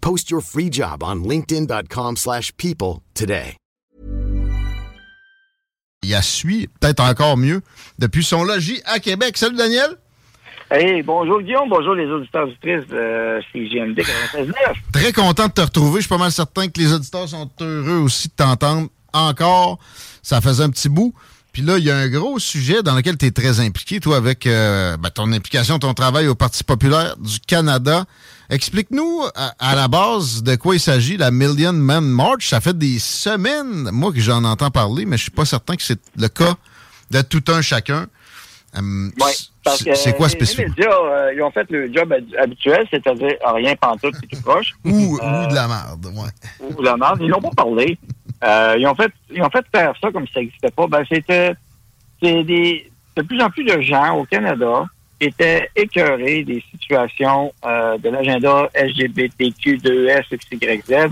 Post your free job on linkedin.com/people slash people today. Il a suit, peut-être encore mieux, depuis son logis à Québec. Salut Daniel. Hey, bonjour Guillaume, bonjour les auditeurs auditrices de CGMD 96.9. Très content de te retrouver. Je suis pas mal certain que les auditeurs sont heureux aussi de t'entendre encore. Ça faisait un petit bout. Puis là, il y a un gros sujet dans lequel tu es très impliqué, toi, avec euh, ben, ton implication, ton travail au Parti populaire du Canada. Explique-nous à, à la base de quoi il s'agit, la Million Man March. Ça fait des semaines, moi, que j'en entends parler, mais je suis pas certain que c'est le cas de tout un chacun. Hum, Ouais, c'est quoi spécifiquement? Les médias, euh, ils ont fait le job hab- habituel, c'est-à-dire rien pantoute et tout proche. Ou, Euh, ou de la merde, ouais. ou la merde. Ils n'ont pas parlé. Euh, ils ont fait ils ont fait faire ça comme si ça n'existait pas. Ben, c'était c'est des de plus en plus de gens au Canada étaient écœurés des situations euh, de l'agenda LGBTQ2S, XYZ,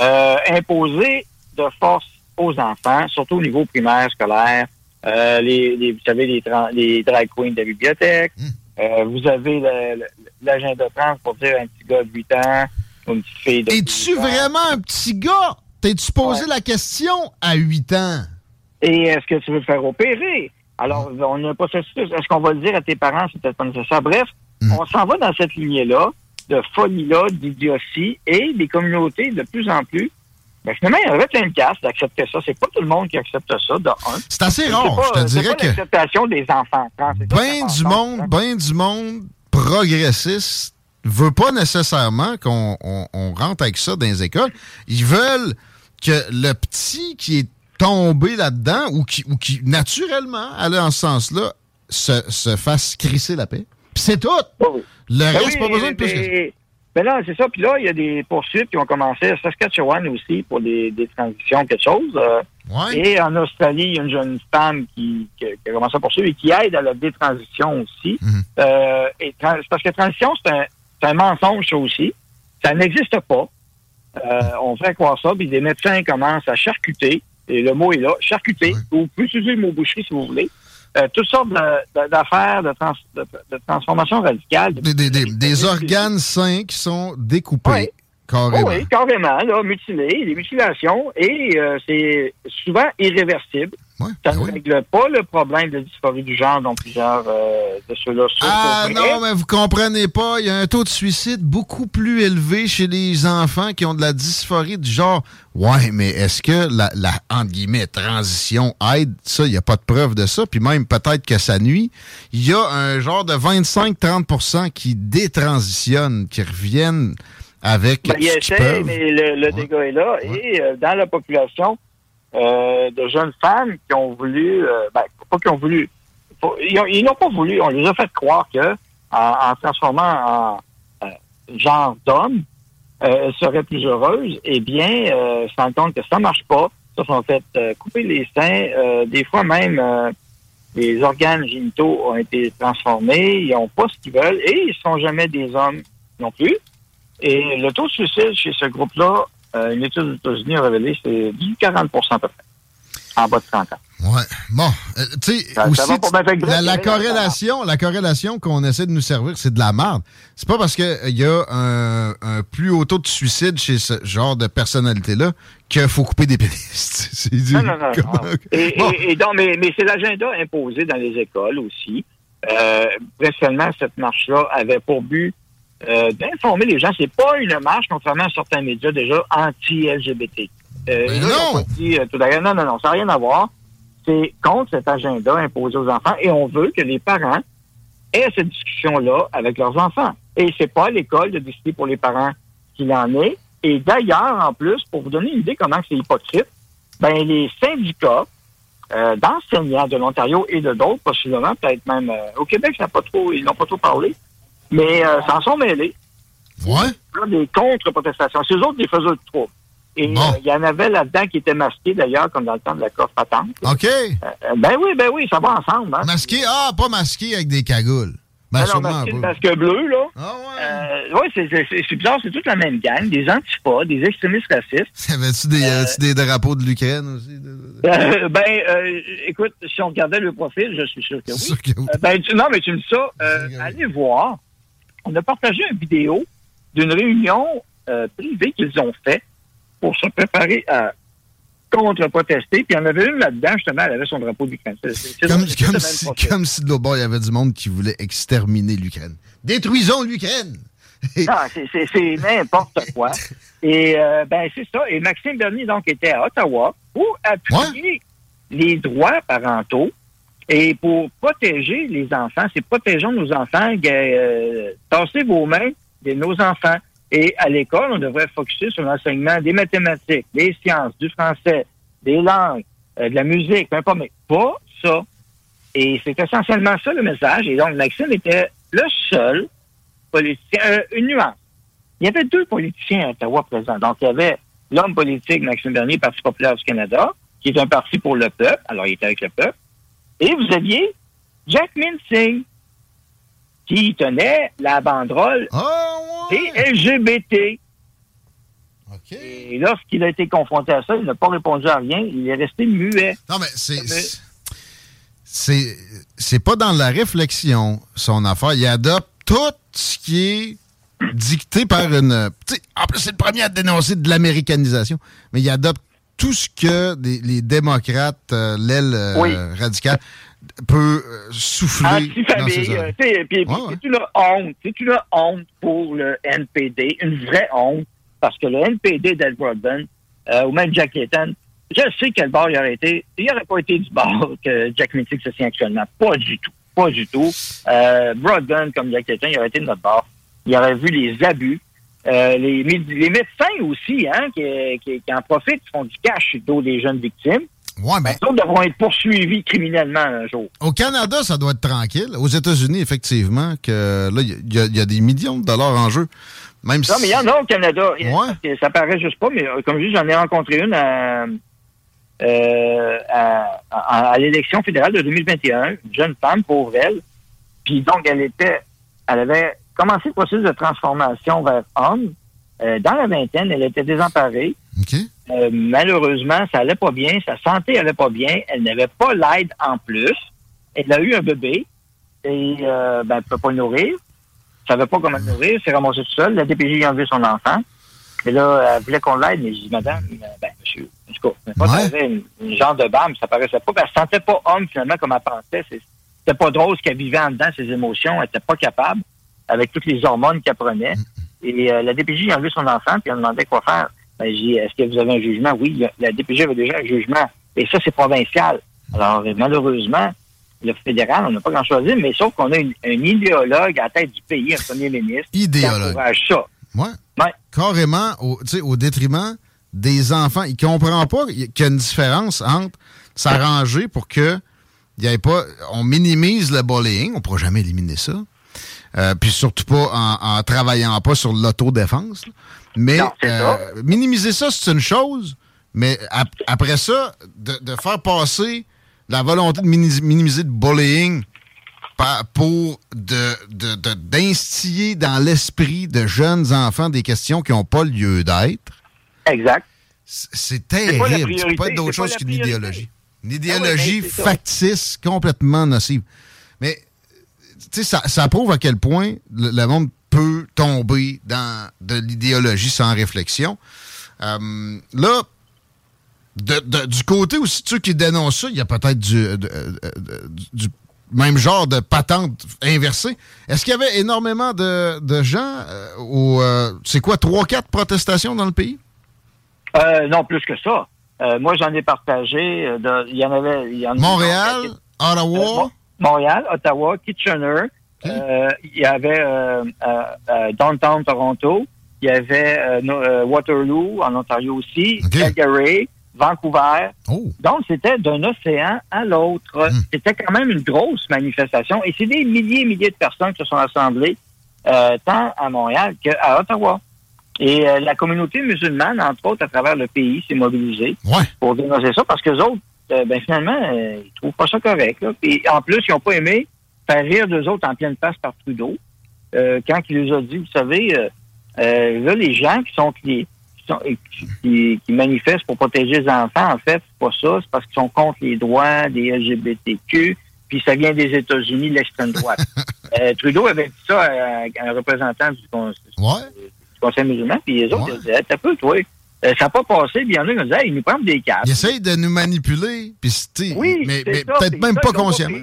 euh, imposées de force aux enfants, surtout au niveau primaire, scolaire. Euh, les, les- vous savez, les, drag queens de la bibliothèque. Euh, vous avez l'agenda trans pour dire un petit gars de 8 ans ou une petite fille de Es-tu vraiment un petit gars? T'es-tu posé la question à 8 ans? Et est-ce que tu veux te faire opérer? Alors, on a un processus. Est-ce qu'on va le dire à tes parents? C'est peut-être pas nécessaire? Bref, on s'en va dans cette lignée-là, de folie-là, d'idiotie, et des communautés de plus en plus. Ben, finalement, il y avait plein de casse d'accepter ça. C'est pas tout le monde qui accepte ça, de un. C'est assez Et rare, pas- je te dirais pas que- l'acceptation des enfants Ben du monde, ben du monde progressiste veut pas nécessairement qu'on on- on rentre avec ça dans les écoles. Ils veulent que le petit qui est tombé là-dedans ou qui, ou qui naturellement allait en ce sens-là se, se fasse crisser la paix. Puis c'est tout. Le Ben reste, oui, pas besoin de plus que ça. mais- Ben là, c'est ça. Puis là, il y a des poursuites qui ont commencé à Saskatchewan aussi pour des, des transitions, quelque chose. Euh, Et en Australie, il y a une jeune femme qui, qui, qui a commencé à poursuivre et qui aide à la détransition aussi. Mhm. Euh, et parce que transition, c'est un, un mensonge, ça aussi. Ça n'existe pas. Euh, on fait croire ça, puis des médecins commencent à charcuter, et le mot est là, charcuter, ou vous pouvez utiliser le mot boucherie si vous voulez, euh, toutes sortes d'affaires de, trans- de, de transformation radicale. Des, des- des- des organes sains qui sont découpés carrément. Oh oui, carrément, là, mutilés, des mutilations, et euh, c'est souvent irréversible. Ça ne règle pas le problème de dysphorie du genre dont plusieurs euh, de ceux-là souffrent. Ah non, mais vous comprenez pas, il y a un taux de suicide beaucoup plus élevé chez les enfants qui ont de la dysphorie du genre. Ouais, mais est-ce que la, la entre guillemets transition aide? Ça, il n'y a pas de preuve de ça. Puis même peut-être que ça nuit. Il y a un genre de 25-30% qui détransitionnent, qui reviennent avec Ben, il essaie, mais le, le dégât est là. Et euh, dans la population euh, de jeunes femmes qui ont voulu, euh, ben, pas qui ont voulu, ils ont- ils n'ont pas voulu, on les a fait croire que en, en transformant en euh, genre d'homme, euh, elles seraient plus heureuses. Eh bien, euh, se compte que ça marche pas. Ça, sont fait euh, couper les seins. Euh, des fois même, euh, les organes génitaux ont été transformés. Ils n'ont pas ce qu'ils veulent et ils sont jamais des hommes non plus. Et le taux de suicide chez ce groupe-là, euh, une étude aux États-Unis a révélé, c'est du 40 à peu près, en bas de 30 ans. Ouais. Bon, euh, tu sais, aussi, la, là, corrélation, la corrélation qu'on essaie de nous servir, c'est de la merde. C'est pas parce qu'il y a un, un plus haut taux de suicide chez ce genre de personnalité-là qu'il faut couper des pénis. C'est du- Non, non, non. Et, Bon. et- et donc, mais, mais c'est l'agenda imposé dans les écoles aussi. Euh, cette marche-là avait pour but euh, d'informer les gens. C'est pas une marche, contrairement à certains médias déjà anti-LGBT. Euh, Ben non. pas dit, euh, tout non, non, non, ça n'a rien à voir. C'est contre cet agenda imposé aux enfants et on veut que les parents aient cette discussion-là avec leurs enfants. Et c'est pas à l'école de décider pour les parents qu'il en est. Et d'ailleurs, en plus, pour vous donner une idée comment c'est hypocrite, ben les syndicats euh, d'enseignants de l'Ontario et de d'autres, possiblement, peut-être même euh, au Québec, ça pas trop, ils n'ont pas trop parlé, mais euh, s'en sont mêlés. Ouais. Là, des contre-protestations. C'est eux autres qui faisaient le trouble. Et Bon. euh, il y en avait là-dedans qui étaient masqués, d'ailleurs, comme dans le temps de la coffre patente. OK. Euh, ben oui, ben oui, ça va ensemble. Hein? Masqué? Ah, pas masqué avec des cagoules. Ben, non, masqué, masque bleu, là. Ah ouais. Oui, c'est, bizarre, c'est toute la même gang, des antipas, des extrémistes racistes. Avais-tu des, des drapeaux de l'Ukraine aussi? Euh, ben, euh, écoute, si on regardait le profil, je suis sûr que oui. C'est sûr que oui. Euh, ben, tu- non, mais tu me dis ça. euh, allez voir. On a partagé une vidéo d'une réunion euh, privée qu'ils ont fait pour se préparer à contre-protester. Puis il y en avait une là-dedans, justement, elle avait son drapeau d'Ukraine. Comme, comme, si, profil. comme si de l'autre bord, il y avait du monde qui voulait exterminer l'Ukraine. Détruisons l'Ukraine! Non, c'est- c'est c'est n'importe quoi. Et euh, ben c'est ça. Et Maxime Bernier, donc, était à Ottawa pour appuyer les droits parentaux et pour protéger les enfants. C'est protégeons nos enfants, euh, tassez vos mains de nos enfants. Et à l'école, on devrait focuser sur l'enseignement des mathématiques, des sciences, du français, des langues, euh, de la musique, peu importe, mais pas ça. Et c'est essentiellement ça le message. Et donc, Maxime était le seul politicien, euh, une nuance. Il y avait deux politiciens à Ottawa présents. Donc, il y avait l'homme politique Maxime Bernier, Parti populaire du Canada, qui est un parti pour le peuple. Alors, il était avec le peuple. Et vous aviez Jack Singh, qui tenait la banderole des ouais! LGBT. OK. Et lorsqu'il a été confronté à ça, il n'a pas répondu à rien. Il est resté muet. Non, mais c'est. Mais- C'est. C'est pas dans la réflexion, son affaire. Il adopte tout ce qui est dicté par une. en plus, c'est le premier à dénoncer de l'américanisation, mais il adopte tout ce que les démocrates, euh, l'aile euh, Oui. radicale, peut euh, souffler Anti-famille. Puis, c'est une honte. C'est une honte pour le NPD. Une vraie honte. Parce que le NPD d'Ed Broadbent, euh, ou même Jack Layton, je sais quel bord il aurait été. Il n'aurait pas été du bord que Jack Mintic se tient actuellement. Pas du tout. Pas du tout. Euh, Broadbent, comme Jack Layton, il aurait été de notre bord. Il aurait vu les abus. Euh, les, méde- les médecins aussi, hein, qui, qui, qui en profitent, qui font du cash sur le dos des jeunes victimes. Ouais, ben, autres devront être poursuivis criminellement un jour. Au Canada, ça doit être tranquille. Aux États-Unis, effectivement, que là, il y, a- il y a des millions de dollars en jeu. Même Non, mais il y en a au Canada. Ouais. Ça paraît juste pas, mais euh, comme je dis, j'en ai rencontré une à, euh, à, à- à l'élection fédérale de 2021, une jeune femme, pauvre elle. Puis donc, elle était, elle avait commencé le processus de transformation vers homme? Euh, dans la vingtaine, elle était désemparée. Euh, malheureusement, ça allait pas bien, sa santé allait pas bien, elle n'avait pas l'aide en plus. Elle a eu un bébé et euh, ben, elle ne peut pas le nourrir. Elle savait pas comment le nourrir, elle s'est ramassée toute seule. La DPJ a enlevé son enfant. Et là, elle voulait qu'on l'aide, mais j'ai dit, madame, ben, monsieur, en tout cas, pas Ouais. elle une, une genre de bâme, ça paraissait pas, qu'elle se sentait pas homme finalement comme elle pensait. C'était pas drôle ce qu'elle vivait en dedans, ses émotions, elle était pas capable, avec toutes les hormones qu'elle prenait. Et euh, la DPJ a enlevé son enfant, puis elle demandait quoi faire. Ben, j'ai dit, est-ce que vous avez un jugement? Oui, la- DPJ avait déjà un jugement. Et ça, c'est provincial. Alors, euh, malheureusement, le fédéral, on n'a pas grand-chose à dire, mais sauf qu'on a une- un idéologue à la tête du pays, un premier ministre, qui Idéologue. encourage ça. Ouais. Ouais. Carrément, au, détriment des enfants. Il comprend pas qu'il y a une différence entre s'arranger pour que il y ait pas. On minimise le bullying, on pourra jamais éliminer ça. Euh, puis surtout pas en, en travaillant pas sur l'autodéfense. Mais Non, c'est ça. euh, minimiser ça, c'est une chose. Mais ap- après ça, de, de faire passer la volonté de mini- minimiser le bullying pour de, de- de- d'instiller dans l'esprit de jeunes enfants des questions qui n'ont pas lieu d'être, Exact. c'est terrible. Ça peut être d'autre chose qu'une idéologie. Une Ah idéologie ouais, c'est ça. factice, complètement nocive. Mais, ça, ça prouve à quel point le, le monde peut tomber dans de l'idéologie sans réflexion. Euh, là, de- de- du côté aussi de ceux qui dénoncent ça, il y a peut-être du, de- de- du même genre de patente inversée. Est-ce qu'il y avait énormément de, de gens euh, euh, c'est quoi, 3-4 protestations dans le pays? Euh, non, plus que ça. Euh, moi, j'en ai partagé. euh, Il y en avait. y en Montréal, Ottawa. Euh, Montréal, Ottawa, Kitchener. Euh, il y avait euh, euh, Downtown Toronto. Il y avait Waterloo, en Ontario aussi. OK. Calgary, Vancouver. Oh. Donc, c'était d'un océan à l'autre. C'était quand même une grosse manifestation. Et c'est des milliers et milliers de personnes qui se sont assemblées, euh, tant à Montréal qu'à Ottawa. Et euh, la communauté musulmane, entre autres, à travers le pays, s'est mobilisée Ouais. pour dénoncer ça parce que les autres, euh, ben, finalement, euh, ils trouvent pas ça correct. Là. Puis, en plus, ils n'ont pas aimé faire rire d'eux autres en pleine face par Trudeau euh, quand il les a dit, vous savez, euh, euh, là, les gens qui sont qui, qui sont qui, manifestent pour protéger les enfants, en fait, c'est pas ça, c'est parce qu'ils sont contre les droits des LGBTQ, puis ça vient des États-Unis, de l'extrême droite. Trudeau avait dit ça à, à un représentant du, con- Ouais. du Conseil musulman, puis les autres, Ouais. ils disaient, t'as peu, toi. Euh, ça n'a pas passé, puis il y en a qui disaient, hey, ils nous prennent des câbles. Ils essayent de nous manipuler, puis Oui, mais, mais peut-être même ça, pas consciemment.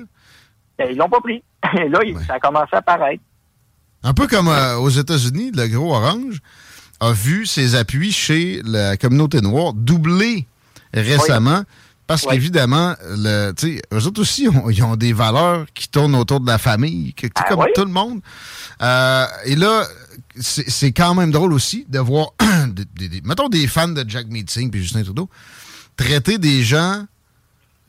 Ben, ils l'ont pas pris. Et là, ça a commencé à paraître. Un peu comme euh, aux États-Unis, le gros orange a vu ses appuis chez la communauté noire doubler récemment. Parce qu'évidemment, le, eux autres aussi, ont- ils ont des valeurs qui tournent autour de la famille, que, Ah comme oui? tout le monde. Euh, et là, c'est quand même drôle aussi de voir, des, des- des- mettons des fans de Jack Meeting puis Justin Trudeau, traiter des gens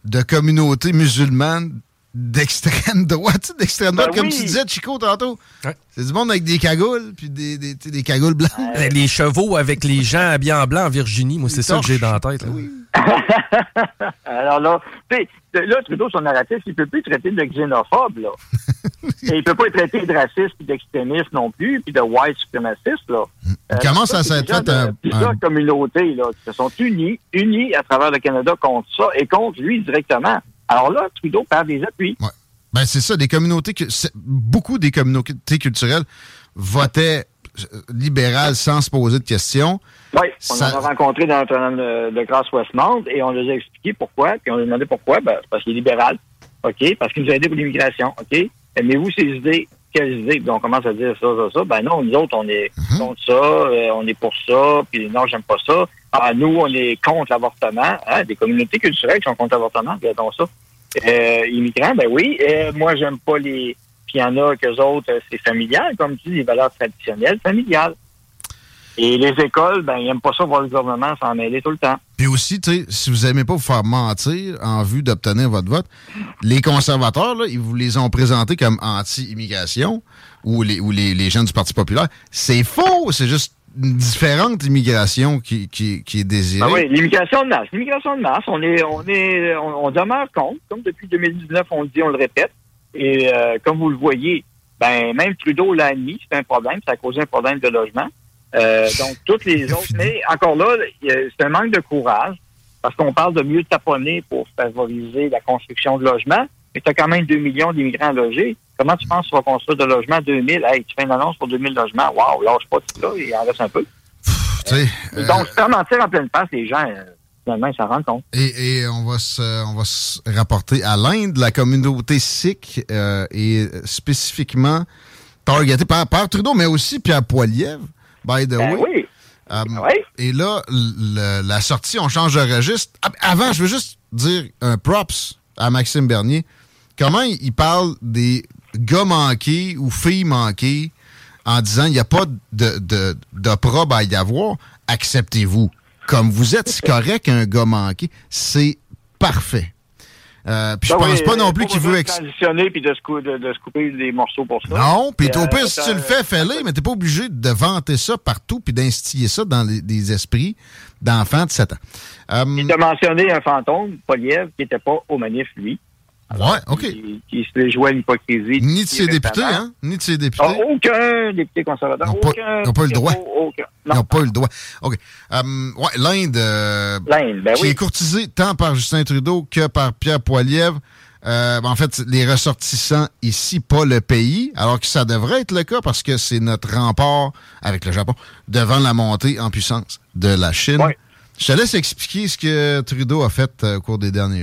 de communautés musulmanes d'extrême droite, d'extrême Ben droite, comme oui. tu disais, Chico, tantôt. Ouais. C'est du monde avec des cagoules, puis des, des, des cagoules blanches. Euh, Les chevaux avec les gens habillés en blanc en Virginie, moi, c'est ça que j'ai dans la tête. là. Alors là, tu sais, là, Trudeau, son narratif, il peut plus traiter de xénophobe, là. Et il peut pas être traité de raciste puis d'extrémiste non plus, puis de white suprémaciste, là. Il commence à s'être fait un- Plusieurs un- communautés, là, qui se sont unies, unies à travers le Canada contre ça et contre lui directement. Alors là, Trudeau perd des appuis. Ouais. Ben, c'est ça, des communautés, que, beaucoup des communautés culturelles votaient euh, libérales sans se poser de questions. Oui, on Ça- en a rencontré dans Notre-Dame de, de Grâce-Westmount et on leur a expliqué pourquoi, puis on leur a demandé pourquoi. Ben, parce qu'il est libéral, OK, parce qu'il nous a aidé pour l'immigration, OK? Aimez-vous ces idées? Idées? Puis on commence à dire ça, ça, ça. Ben non, nous autres, on est Mhm. contre ça, euh, on est pour ça, puis non, j'aime pas ça. Ah, nous, on est contre l'avortement. Hein, des communautés culturelles qui sont contre l'avortement, regardons ça. Euh, immigrants, ben oui. Euh, moi, j'aime pas les... Puis il y en a qu'eux autres, euh, c'est familial, comme tu dis, les valeurs traditionnelles familiales. Et les écoles, ben, ils n'aiment pas ça voir le gouvernement s'en mêler tout le temps. Puis aussi, tu sais, si vous aimez pas vous faire mentir en vue d'obtenir votre vote, les conservateurs, là, ils vous les ont présentés comme anti-immigration ou les, ou les, les gens du Parti populaire. C'est faux! C'est juste une différente immigration qui, qui, qui est désirée. Ah oui, l'immigration de masse. L'immigration de masse, on est, on est, on, on demeure contre. Comme depuis 2019, on le dit, on le répète. Et euh, comme vous le voyez, ben même Trudeau l'a admis, c'est un problème, ça a causé un problème de logement. Euh, donc toutes les autres, mais encore là, c'est un manque de courage parce qu'on parle de mieux taponner pour favoriser la construction de logements. Mais tu as quand même 2 millions d'immigrants logés. Comment tu penses que tu vas construire de logements 2000? Hey, tu fais une annonce pour 2000 logements? Waouh, lâche pas tout là, il en reste un peu. Euh, Donc, faire mentir en pleine face, les gens, euh, finalement, ils s'en rendent compte. Et, et on va se on va se rapporter à l'Inde, la communauté sikh euh, est spécifiquement targetée par, par Trudeau, mais aussi Pierre Poilievre, by the Ben way. oui. Euh, Oui. Et là, le- la sortie, on change de registre. Ah, Avant, je veux juste dire un props à Maxime Bernier. Comment il parle des gars manqués ou filles manquées en disant il n'y a pas de, de, d'opprobre à y avoir, acceptez-vous. Comme vous êtes, c'est correct un gars manqué, c'est parfait. Euh, puis je Ben pense oui, pas non euh, plus qu'il veut... ex- transitionner puis de se, cou- de, de se couper des morceaux pour ça. Non, puis Euh, au pire, si tu le fais, fais-le, mais t'es pas obligé de vanter ça partout puis d'instiller ça dans les, les esprits d'enfants de 7 ans. Euh, Il t'a mentionné un fantôme, Poliev, qui n'était pas au manif, lui. Ouais, OK. Qui, qui se jouait à l'hypocrisie. Ni de ses députés, hein? Ni de ses députés. Ah, aucun député conservateur. Ils n'ont pas- aucun. ils n'ont pas eu le droit. Aucun. Ils Non. n'ont pas le droit. OK. Euh, ouais, l'Inde, euh, L'Inde, ben qui oui. est courtisée tant par Justin Trudeau que par Pierre Poilievre. Euh, ben, en fait, les ressortissants ici, pas le pays, alors que ça devrait être le cas parce que c'est notre rempart avec le Japon devant la montée en puissance de la Chine. Ouais. Je te laisse expliquer ce que Trudeau a fait euh, au cours des derniers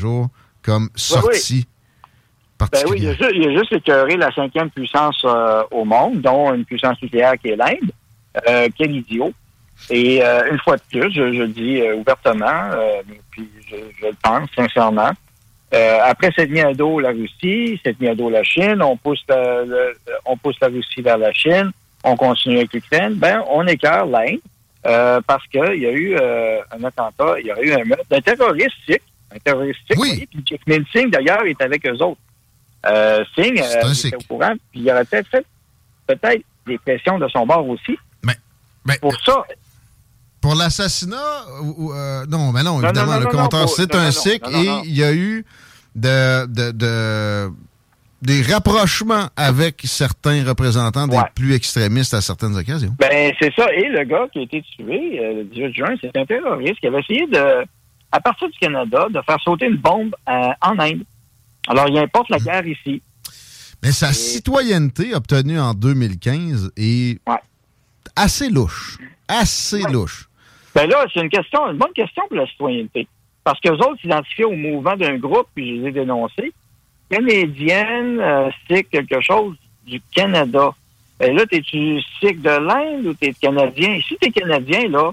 Jour comme sortie Ben oui, il a, juste, il a juste écœuré la cinquième puissance euh, au monde, dont une puissance nucléaire qui est l'Inde. Euh, quel idiot. Et euh, une fois de plus, je, je le dis euh, ouvertement, puis je, je le pense sincèrement, après s'être mis à dos la Russie, s'être mis à dos la Chine, on pousse la, le- on pousse la Russie vers la Chine, on continue avec l'Ukraine, ben on écœure l'Inde euh, parce qu'il y a eu euh, un attentat, il y a eu un meurtre d'un terroriste sikh, un terroriste sikh, Oui. puis Jagmeet Singh d'ailleurs est avec eux autres. Euh, Singh euh, était au courant, puis il aurait peut-être fait peut-être des pressions de son bord aussi. Mais Pour ça, pour l'assassinat, euh, non, mais non, évidemment, non, le non, compteur, c'est un non, et il y a eu de, de, de- des rapprochements avec certains représentants des Ouais. plus extrémistes à certaines occasions. Ben, c'est ça. Et le gars qui a été tué euh, le 18 juin, c'est un terroriste qui avait essayé de, à partir du Canada, de faire sauter une bombe euh, en Inde. Alors, il importe la guerre ici. Mais sa citoyenneté obtenue en 2015 est Ouais. assez louche. Assez Ouais. louche. Ben là, c'est une question, une bonne question pour la citoyenneté. Parce qu'eux autres s'identifiaient au mouvement d'un groupe, puis je les ai dénoncés. Canadienne, euh, sikh, quelque chose du Canada. Ben là, t'es-tu sikh de l'Inde ou t'es canadien? Et si t'es canadien, là,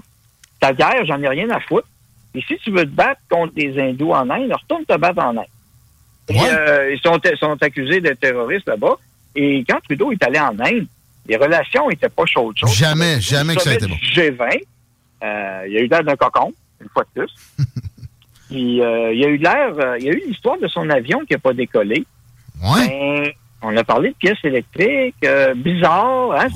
ta guerre, j'en ai rien à foutre. Et si tu veux te battre contre des hindous en Inde, retourne te battre en Inde. Et, euh, ils sont, sont accusés d'être terroristes là-bas. Et quand Trudeau est allé en Inde, les relations n'étaient pas chaudes. chaudes. Jamais, jamais que ça a été bon. du G20, euh, il y a eu l'air d'un cocon, une fois de plus. Puis euh, il y a eu l'air, il y a eu l'histoire de son avion qui n'a pas décollé. Ouais. Ben, on a parlé de pièces électriques, euh, bizarre. Hein?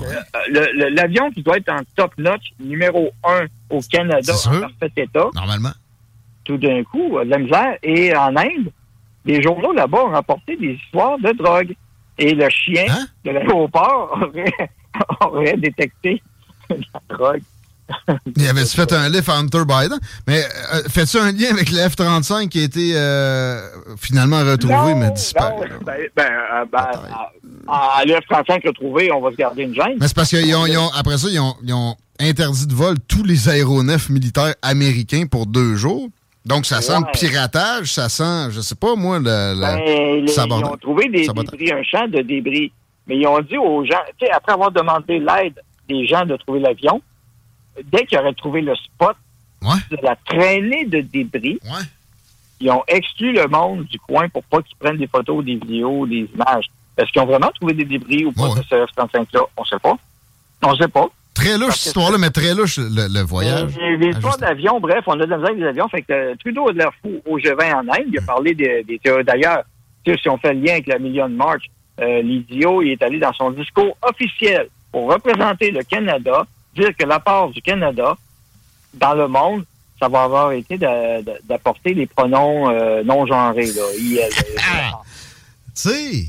Euh, L'avion qui doit être en top notch, numéro un au Canada, en parfait état, Normalement. tout d'un coup, euh, de la misère. Et en Inde, les journaux là-bas ont rapporté des histoires de drogue. Et le chien Hein? de l'aéroport aurait, aurait détecté la drogue. Il avait fait un lift à Hunter Biden? Mais euh, fais-tu un lien avec le F-35 qui a été euh, finalement retrouvé, Non, mais disparu? ben, ben, euh, ben, Bataille. à, à l'F-35 retrouvé, on va se garder une gêne. Mais c'est parce qu'ils ont, ils ont- après ça, ils ont, ils ont interdit de vol tous les aéronefs militaires américains pour deux jours. Donc, ça sent Ouais. le piratage, ça sent, je sais pas, moi, le... le- Ben, ils ont trouvé des Sabotage. débris, un champ de débris. Mais ils ont dit aux gens, tu sais, après avoir demandé l'aide des gens de trouver l'avion, dès qu'ils auraient trouvé le spot Ouais, de la traînée de débris, ouais. ils ont exclu le monde du coin pour pas qu'ils prennent des photos, des vidéos, des images. Est-ce qu'ils ont vraiment trouvé des débris ou pas de ce F-35-là? On sait pas. On sait pas. Très louche, cette histoire-là, mais très louche, le, le voyage. Les histoires d'avions, bref, on a de la misère avec les avions. Fait que euh, Trudeau a de l'air fou au G20 en Inde. Il a parlé des, des théories. D'ailleurs, si on fait le lien avec la Million March, euh, l'idiot, il est allé dans son discours officiel pour représenter le Canada, dire que la part du Canada dans le monde, ça va avoir été d'apporter les pronoms euh, non genrés. Là, IL, euh, Ah! Tu sais,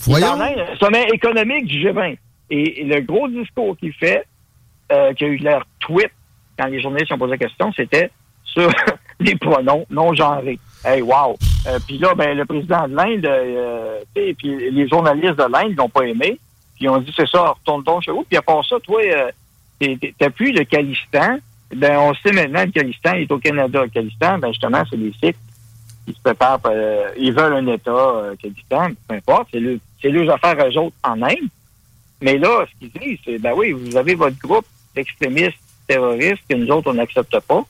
voyons. en Inde, sommet économique du G20. Et, et le gros discours qu'il fait, euh, qui a eu l'air tweet quand les journalistes ont posé la question, c'était sur les pronoms non genrés. Hey, wow! Euh, puis là, ben, le président de l'Inde, euh, tu sais, puis les journalistes de l'Inde l'ont pas aimé. Puis ils ont dit, c'est ça, retourne donc chez vous. Puis à part ça, toi, euh, plus le Calistan. Ben, on sait maintenant que le Calistan est au Canada. Le Calistan, ben, justement, c'est les Sikhs qui se préparent, euh, ils veulent un État euh, Calistan, peu importe, c'est le, c'est leurs affaires eux autres en Inde. Mais là, ce qu'ils disent, c'est, ben oui, vous avez votre groupe d'extrémistes terroristes que nous autres, on n'accepte pas.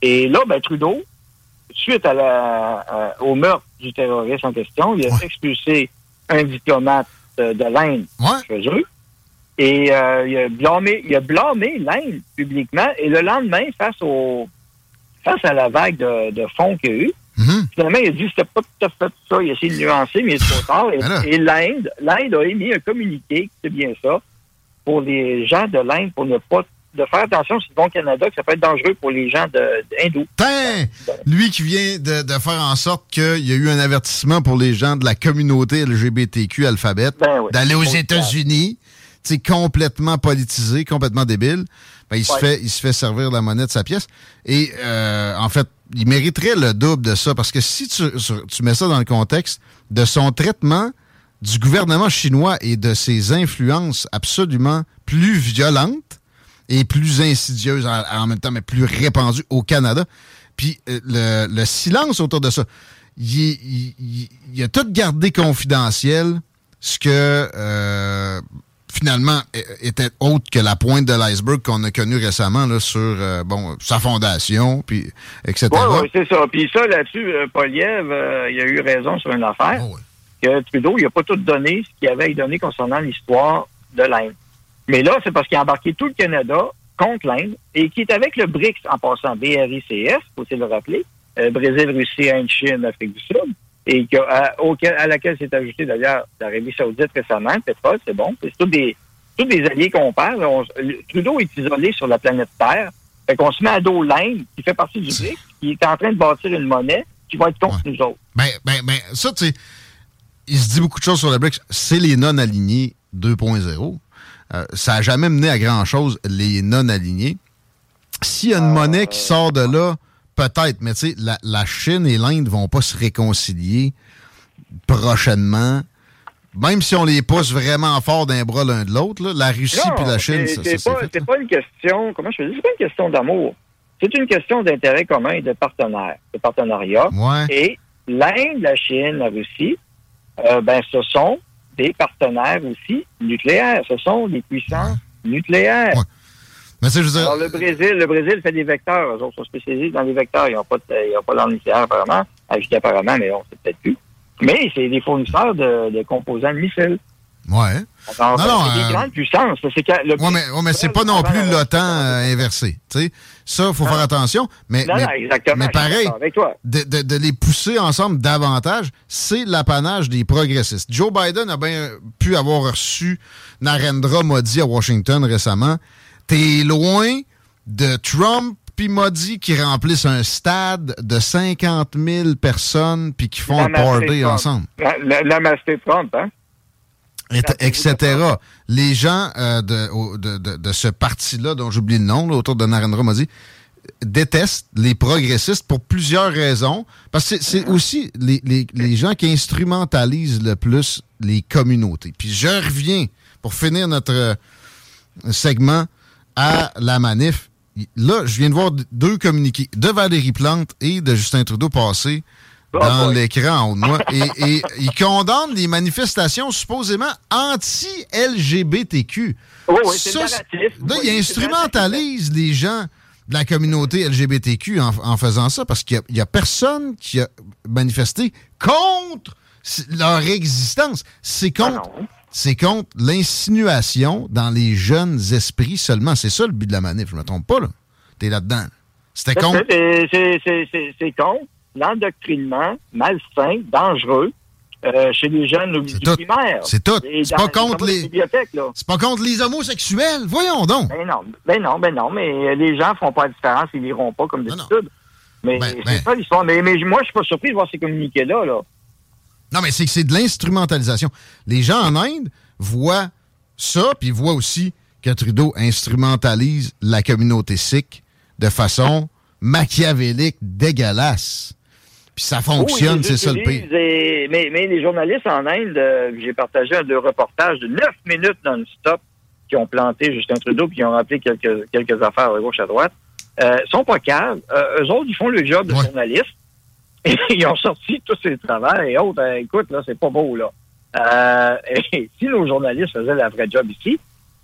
Et là, ben, Trudeau, suite à la, au meurtre du terroriste en question, il a expulsé un diplomate de, l'Inde chez eux. Et euh, il a blâmé, il a blâmé l'Inde publiquement. Et le lendemain, face au face à la vague de, fonds qu'il y a eu, mm-hmm. finalement, il a dit que c'était pas tout à fait ça. Il a essayé de nuancer, mais il est trop tard. Et, l'Inde, l'Inde a émis un communiqué, c'est bien ça, pour les gens de l'Inde pour ne pas de faire attention c'est bon Canada, que ça peut être dangereux pour les gens hindous. Lui qui vient de, faire en sorte qu'il y a eu un avertissement pour les gens de la communauté LGBTQ alphabet ben d'aller aux États-Unis. Complètement politisé, complètement débile. Ben, il, se fait, il se fait servir la monnaie de sa pièce. Et euh, en fait, il mériterait le double de ça parce que si tu, tu mets ça dans le contexte de son traitement du gouvernement chinois et de ses influences absolument plus violentes, et plus insidieuse en, même temps, mais plus répandue au Canada. Puis euh, le, silence autour de ça, il, a tout gardé confidentiel, ce que euh, finalement était autre que la pointe de l'iceberg qu'on a connu récemment là, sur euh, bon sa fondation, puis etc. Oui, c'est ça. Puis ça, là-dessus, Poliev, il a eu raison sur une affaire. Oh, que Trudeau, il n'a pas tout donné ce qu'il avait donné concernant l'histoire de l'Inde. Mais là, c'est parce qu'il a embarqué tout le Canada contre l'Inde et qui est avec le BRICS en passant BRICS, faut-il le rappeler, euh, Brésil, Russie, Inde, Chine, Afrique du Sud, et à, à laquelle s'est ajouté d'ailleurs l'Arabie saoudite récemment, pétrole, c'est bon. C'est tous des, tous des alliés qu'on perd. Trudeau est isolé sur la planète Terre. Fait qu'on se met à dos l'Inde, qui fait partie du BRICS, qui est en train de bâtir une monnaie qui va être contre nous autres. Ben, ben, ben, ça, tu sais, il se dit beaucoup de choses sur le BRICS. C'est les non-alignés 2.0. Euh, ça n'a jamais mené à grand-chose, les non-alignés. S'il y a une euh, monnaie qui sort de là, peut-être, mais tu sais, la, Chine et l'Inde vont pas se réconcilier prochainement. Même si on les pousse vraiment fort d'un bras l'un de l'autre, la Russie et la Chine, ça, c'est pas, pas une question, comment je dis, c'est pas une question d'amour. C'est une question d'intérêt commun et de partenaire, de partenariat. Et l'Inde, la Chine, la Russie, euh, ben, ce sont des partenaires aussi nucléaires. Ce sont des puissances nucléaires. Mais je veux Alors, le Brésil, le Brésil fait des vecteurs. Eux autres sont spécialisés dans les vecteurs. Ils n'ont pas, de, pas d'armes nucléaires, apparemment. Ajouté apparemment, mais on sait peut-être plus. Mais c'est des fournisseurs de, de composants de missiles. Ouais. non, non, c'est des euh, grandes puissances. C'est ouais, mais, ouais, mais c'est pas non plus l'OTAN euh, inversé. Ça, il faut faire attention. Mais, non, mais, non, exactement, mais pareil, de, de, de, les pousser ensemble davantage, c'est l'apanage des progressistes. Joe Biden a bien pu avoir reçu Narendra Modi à Washington récemment. T'es loin de Trump puis Modi qui remplissent un stade de 50 000 personnes puis qui font un party ensemble. La, la, la Trump, hein? etc. Les gens euh, de, de, ce parti-là, dont j'oublie le nom, autour de Narendra Modi, détestent les progressistes pour plusieurs raisons. Parce que c'est aussi les, les, gens qui instrumentalisent le plus les communautés. Puis je reviens, pour finir notre euh, segment, à la manif. Là, je viens de voir deux communiqués de Valérie Plante et de Justin Trudeau passer Oh, dans l'écran en haut de moi. et, il condamne les manifestations supposément anti-LGBTQ. Oui, oui, Là, il instrumentalise les gens de la communauté LGBTQ en, faisant ça parce qu'il n'y a, personne qui a manifesté contre leur existence. C'est ah contre, c'est contre l'insinuation dans les jeunes esprits seulement. C'est ça le but de la manif, je ne me trompe pas. là. T'es là-dedans. C'était contre. C'est contre l'endoctrinement malsain, dangereux, euh, chez les jeunes au primaire. C'est tout. C'est pas contre les. C'est pas contre les homosexuels. Voyons donc. Ben non, ben non, ben non. Mais les gens font pas la différence, ils liront pas comme d'habitude. Mais ben, c'est ben. ça l'histoire. Mais, moi, je suis pas surpris de voir ces communiqués-là. Là. Non, mais c'est que c'est de l'instrumentalisation. Les gens en Inde voient ça, puis ils voient aussi que Trudeau instrumentalise la communauté sikh de façon machiavélique, dégueulasse. Puis ça fonctionne, c'est ça le pire. mais, mais, les journalistes en Inde, euh, j'ai partagé un de reportages de neuf minutes non-stop qui ont planté Justin Trudeau puis qui ont rappelé quelques, quelques affaires à gauche à droite. Euh, sont pas calmes. Euh, eux autres, ils font le job de journaliste. Et ils ont sorti tous ces travaux et autres. Euh, écoute, là, c'est pas beau, là. et si nos journalistes faisaient la vraie job ici,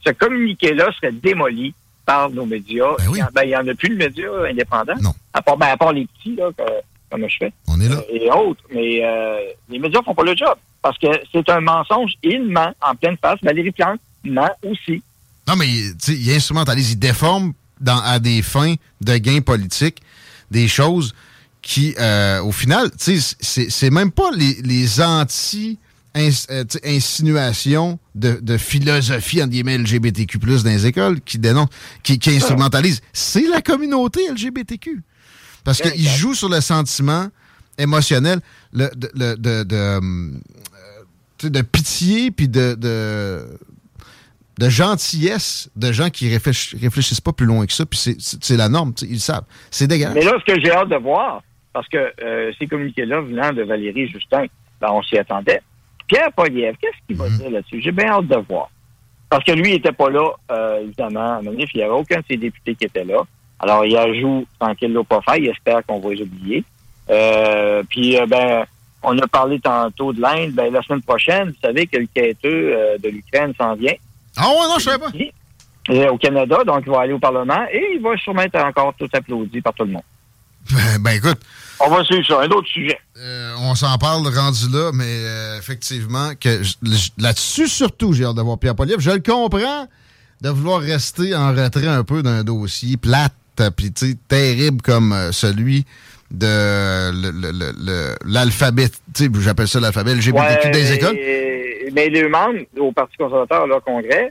ce communiqué-là serait démoli par nos médias. Ben oui. Il ben, il y en a plus de médias indépendants. Non. À part, ben, à part les petits, là, que- comme je fais. On est là. Euh, et autres. Mais euh, les médias font pas le job. Parce que c'est un mensonge. Il ment en pleine face. Valérie Plante ment aussi. Non, mais il instrumentalise, il déforme dans, à des fins de gains politiques des choses qui, euh, au final, c'est même pas les, les anti- euh, insinuations de, de philosophie entre guillemets LGBTQ+ dans les écoles qui dénoncent, qui, qui instrumentalisent. C'est la communauté LGBTQ. Parce qu'ils jouent sur le sentiment émotionnel le, de, de, de, euh, de pitié puis de, gentillesse de gens qui réfléch- réfléchissent pas plus loin que ça, puis c'est- la norme, ils le savent. C'est dégueulasse. Mais là, ce que j'ai hâte de voir, parce que euh, ces communiqués-là venant de Valérie Justin, ben, on s'y attendait. Pierre Poliev, qu'est-ce qu'il va dire là-dessus? J'ai bien hâte de voir. Parce que lui, il était pas là, euh, évidemment, à Manif. Il n'y avait aucun de ses députés qui était là. Alors, il ajoute tranquille l'eau pas faire. Il espère qu'on va les oublier. Euh, puis, ben, on a parlé tantôt de l'Inde. Ben, la semaine prochaine, vous savez que le quêteux euh, de l'Ukraine s'en vient. Ah ouais, non, je savais pas. ici, euh, au Canada, donc il va aller au Parlement et il va sûrement être encore tout applaudi par tout le monde. Ben, ben, écoute, On va suivre ça. Un autre sujet. euh, on s'en parle rendu là, mais euh, effectivement, que là-dessus, surtout, j'ai hâte d'avoir Pierre Poliev. Je le comprends de vouloir rester en retrait un peu d'un dossier plate, puis tu sais, terrible comme euh, celui de l'alphabet, tu sais, j'appelle ça l'alphabet LGBTQ des écoles. et- mais les membres au Parti conservateur, leur congrès,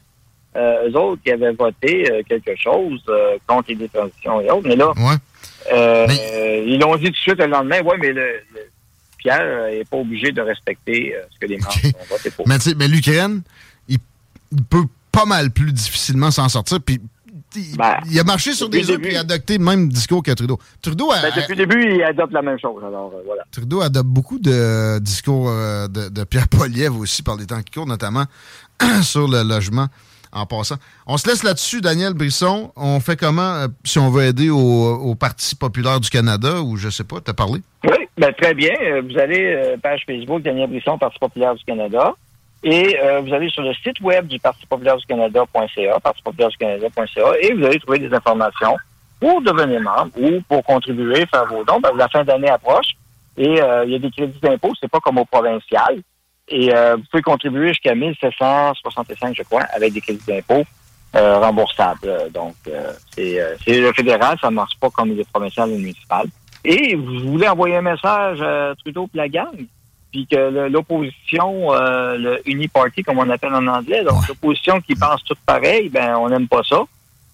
euh, eux autres qui avaient voté quelque chose contre les détransitions et autres, mais là, Ouais. Euh, Mais- euh, ils l'ont dit tout de suite le lendemain, ouais, mais le, le- Pierre n'est pas obligé de respecter euh, ce que les membres ont voté pour. Mais, tu sais, mais l'Ukraine, il, il peut pas mal plus difficilement s'en sortir. Puis il, Ben, il a marché sur des œufs il a adopté le même discours que Trudeau. Trudeau, a- Ben, depuis le début, il adopte la même chose. Alors, euh, voilà. Trudeau adopte beaucoup de discours euh, de, de Pierre Poliev aussi par les temps qui courent, notamment sur le logement en passant. On se laisse là-dessus, Daniel Brisson. On fait comment euh, si on veut aider au, Parti populaire du Canada ou je sais pas, t'as parlé? Oui, ben, très bien. Euh, Vous allez, euh, page Facebook, Daniel Brisson, Parti populaire du Canada. Et vous allez sur le site web du Parti populaire du Canada.ca, Parti populaire du Canada.ca, et vous allez trouver des informations pour devenir membre ou pour contribuer, faire vos dons. Ben, la fin d'année approche et il y a des crédits d'impôt, c'est pas comme au provincial. Et euh, vous pouvez contribuer jusqu'à 1765, je crois, avec des crédits d'impôt euh, remboursables. Euh, Donc, euh, c'est euh, c'est le fédéral, ça ne marche pas comme les provinciales ou les municipales. Et vous voulez envoyer un message à Trudeau et la gang, puis que le- l'opposition, euh, le uniparty, comme on appelle en anglais, donc Ouais. l'opposition qui pense tout pareil, ben on n'aime pas ça.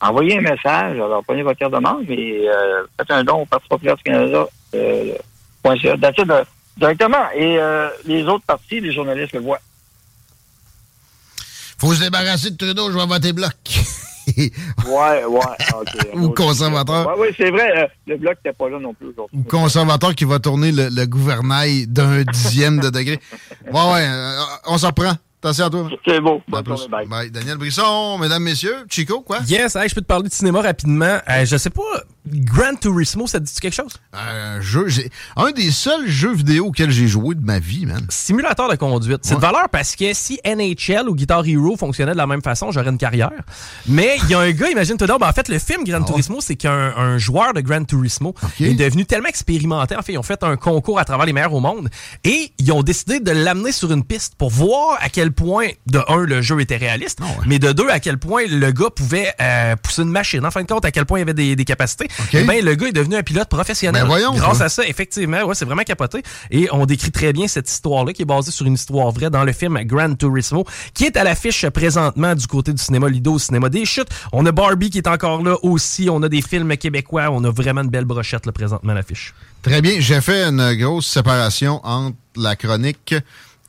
Envoyez un message, alors prenez votre carte de membre et euh, faites un don au Parti populaire du Canada. Euh, point Directement. Et euh, les autres partis, les journalistes le voient. Faut se débarrasser de Trudeau, je vais voter bloc. Ouais, ouais. ok. Ou conservateur. Ouais, oui, c'est vrai. euh, le bloc n'était pas là non plus aujourd'hui. Ou conservateur qui va tourner le, le gouvernail d'un dixième de degré. Ouais, ouais, euh, on s'en reprend. Attention à toi. C'est beau. Bonne journée, bye. Bye. Daniel Brisson, mesdames, messieurs. Chico, quoi? Yes, hey, je peux te parler de cinéma rapidement. Euh, je sais pas, Gran Turismo, ça te dit quelque chose? Un jeu, j'ai- un des seuls jeux vidéo auxquels j'ai joué de ma vie, man. Simulateur de conduite. C'est de valeur parce que si NHL ou Guitar Hero fonctionnait de la même façon, j'aurais une carrière. Mais il y a un gars, imagine-toi donc, ben, en fait, le film Gran Ah. Turismo, c'est qu'un un joueur de Gran Turismo est devenu tellement expérimenté. En fait, ils ont fait un concours à travers les meilleurs au monde et ils ont décidé de l'amener sur une piste pour voir à quel point, de un, le jeu était réaliste, Ah ouais. mais de deux, à quel point le gars pouvait euh, pousser une machine. En fin de compte, à quel point il y avait des, des capacités. OK. Eh ben, le gars est devenu un pilote professionnel. Ben voyons, grâce toi. à ça, effectivement, ouais, c'est vraiment capoté. Et on décrit très bien cette histoire-là qui est basée sur une histoire vraie dans le film Gran Turismo, qui est à l'affiche présentement du côté du cinéma Lido, au cinéma des chutes. On a Barbie qui est encore là aussi. On a des films québécois. On a vraiment une belle brochette là, présentement à l'affiche. Très bien. J'ai fait une grosse séparation entre la chronique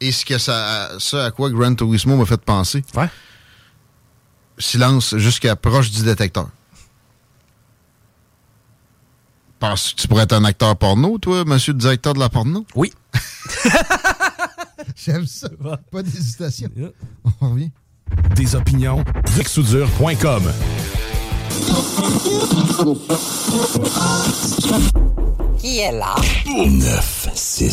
et ce que ça, ce à quoi Gran Turismo m'a fait penser. Ouais. Silence jusqu'à proche du détecteur. Que tu pourrais être un acteur porno, toi, monsieur le directeur de la porno? Oui. J'aime ça. Pas d'hésitation. On revient. Des opinions, rixoudure.com. Qui est là? 9, 6.